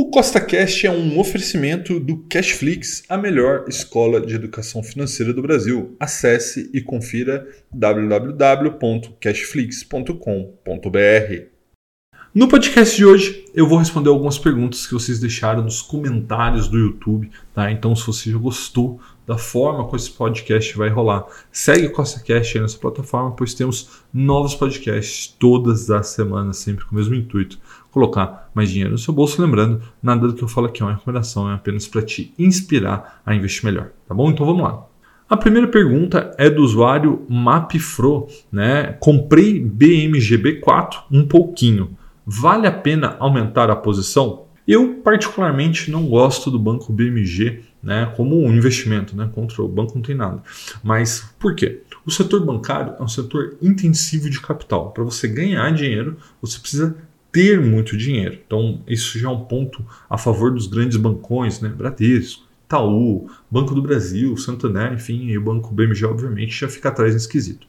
O CostaCast é um oferecimento do Cashflix, a melhor escola de educação financeira do Brasil. Acesse e confira www.cashflix.com.br. No podcast de hoje, eu vou responder algumas perguntas que vocês deixaram nos comentários do YouTube, tá? Então, se você já gostou da forma como esse podcast vai rolar, segue o CostaCast aí nessa plataforma, pois temos novos podcasts todas as semanas, sempre com o mesmo intuito colocar mais dinheiro no seu bolso. Lembrando, nada do que eu falo aqui é uma recomendação, é apenas para te inspirar a investir melhor, tá bom? Então vamos lá. A primeira pergunta é do usuário MapFro, né? Comprei BMGB4 um pouquinho. Vale a pena aumentar a posição? Eu particularmente não gosto do banco BMG, né, como um investimento, né? Contra o banco não tem nada. Mas por quê? O setor bancário é um setor intensivo de capital. Para você ganhar dinheiro, você precisa ter muito dinheiro. Então, isso já é um ponto a favor dos grandes bancões, né? Bradesco, Itaú, Banco do Brasil, Santander, enfim, e o Banco BMG, obviamente, já fica atrás nesse quesito.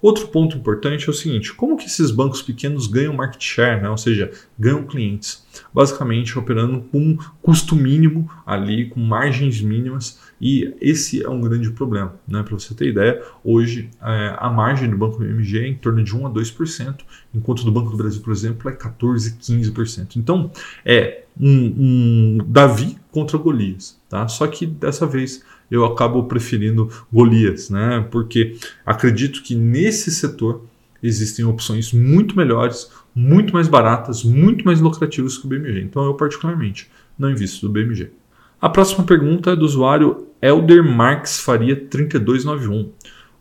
Outro ponto importante é o seguinte: como que esses bancos pequenos ganham market share, né? ou seja, ganham clientes? Basicamente operando com custo mínimo ali, com margens mínimas, e esse é um grande problema. Né? Para você ter ideia, hoje é, a margem do Banco BMG é em torno de 1 a 2%, enquanto do Banco do Brasil, por exemplo, é 14, 15%. Então é um, um Davi contra Golias. Tá? Só que dessa vez eu acabo preferindo Golias, né? Porque acredito que nesse setor existem opções muito melhores, muito mais baratas, muito mais lucrativas que o BMG. Então eu particularmente não invisto no BMG. A próxima pergunta é do usuário Elder Marx Faria 3291.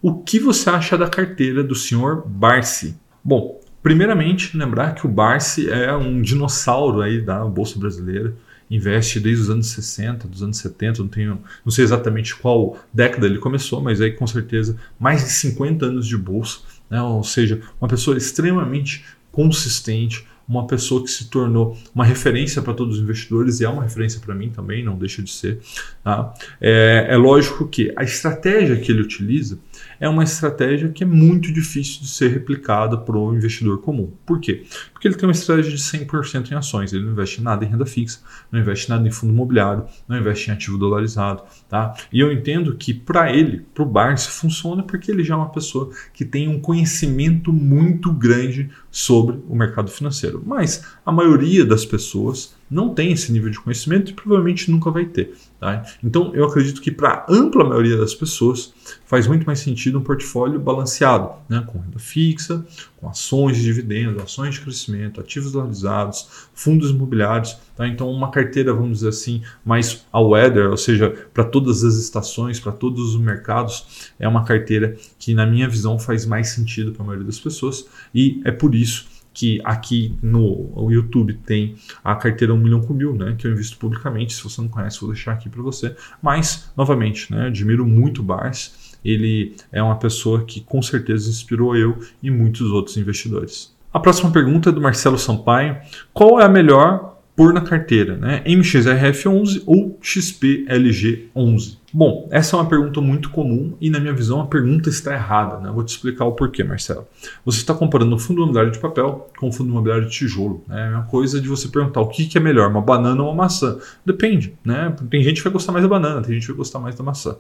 O que você acha da carteira do senhor Barsi? Bom, primeiramente lembrar que o Barsi é um dinossauro aí da bolsa brasileira investe desde os anos 60, dos anos 70, não, tenho, não sei exatamente qual década ele começou, mas aí com certeza mais de 50 anos de bolsa, né? ou seja, uma pessoa extremamente consistente, uma pessoa que se tornou uma referência para todos os investidores e é uma referência para mim também, não deixa de ser. Tá? É, é lógico que a estratégia que ele utiliza é uma estratégia que é muito difícil de ser replicada para o investidor comum. Por quê? Porque ele tem uma estratégia de 100% em ações, ele não investe nada em renda fixa, não investe nada em fundo imobiliário, não investe em ativo dolarizado. Tá? E eu entendo que para ele, para o Barnes, funciona porque ele já é uma pessoa que tem um conhecimento muito grande sobre o mercado financeiro. Mas a maioria das pessoas não tem esse nível de conhecimento e provavelmente nunca vai ter. Tá? Então, eu acredito que para a ampla maioria das pessoas faz muito mais sentido um portfólio balanceado, né? com renda fixa, com ações de dividendos, ações de crescimento, ativos dolarizados, fundos imobiliários. Tá? Então, uma carteira, vamos dizer assim, mais a weather, ou seja, para todas as estações, para todos os mercados, é uma carteira que, na minha visão, faz mais sentido para a maioria das pessoas e é por isso que aqui no YouTube tem a carteira 1 milhão com mil, né, que eu invisto publicamente. Se você não conhece, vou deixar aqui para você. Mas, novamente, né, admiro muito o Bars. Ele é uma pessoa que com certeza inspirou eu e muitos outros investidores. A próxima pergunta é do Marcelo Sampaio. Qual é a melhor por na carteira, né? MXRF11 ou XPLG11? Bom, essa é uma pergunta muito comum e, na minha visão, a pergunta está errada. Né? Vou te explicar o porquê, Marcelo. Você está comparando o fundo imobiliário de papel com o fundo imobiliário de tijolo. Né? É uma coisa de você perguntar o que, que é melhor, uma banana ou uma maçã. Depende. Né? Tem gente que vai gostar mais da banana, tem gente que vai gostar mais da maçã.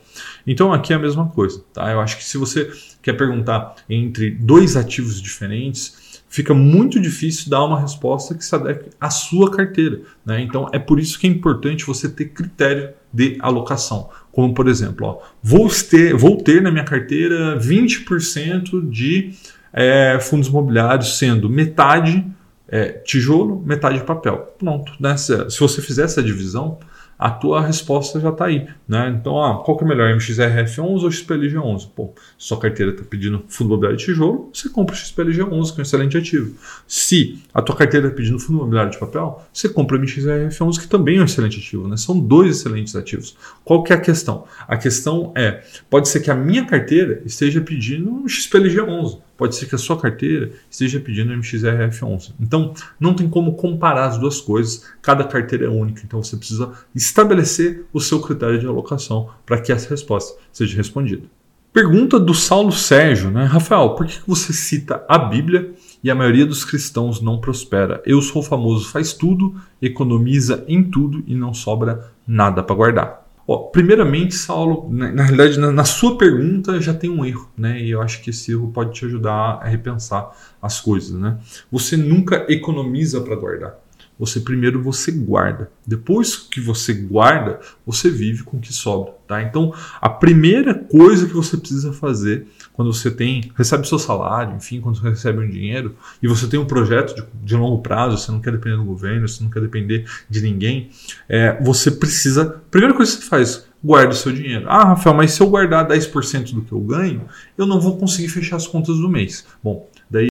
Então, aqui é a mesma coisa. Tá? Eu acho que se você quer perguntar entre dois ativos diferentes, fica muito difícil dar uma resposta que se adeque à sua carteira. Né? Então é por isso que é importante você ter critério de alocação. Como por exemplo, ó, vou, ter, vou ter na minha carteira 20% de é, fundos imobiliários, sendo metade é, tijolo, metade papel. Pronto. Né? Se, se você fizer essa divisão, a tua resposta já está aí. Né? Então, ah, qual que é melhor, MXRF11 ou XPLG11? Pô, sua carteira está pedindo fundo imobiliário de tijolo, você compra o XPLG11, que é um excelente ativo. Se a tua carteira está pedindo fundo imobiliário de papel, você compra o MXRF11, que também é um excelente ativo. Né? São dois excelentes ativos. Qual que é a questão? A questão é, pode ser que a minha carteira esteja pedindo um XPLG11 pode ser que a sua carteira esteja pedindo MXRF11. Então, não tem como comparar as duas coisas, cada carteira é única, então você precisa estabelecer o seu critério de alocação para que essa resposta seja respondida. Pergunta do Saulo Sérgio, né? Rafael, por que você cita a Bíblia e a maioria dos cristãos não prospera. Eu sou famoso, faz tudo, economiza em tudo e não sobra nada para guardar. Ó, primeiramente, Saulo, na, na realidade, na, na, sua pergunta já tem um erro, né? E eu acho que esse erro pode te ajudar a repensar as coisas, né? Você nunca economiza para guardar você primeiro você guarda. Depois que você guarda, você vive com o que sobra, tá? Então, a primeira coisa que você precisa fazer quando você tem recebe seu salário, enfim, quando você recebe um dinheiro e você tem um projeto de, de longo prazo, você não quer depender do governo, você não quer depender de ninguém, é, você precisa. Primeira coisa que você faz, guarda o seu dinheiro. Ah, Rafael, mas se eu guardar 10% do que eu ganho, eu não vou conseguir fechar as contas do mês. Bom,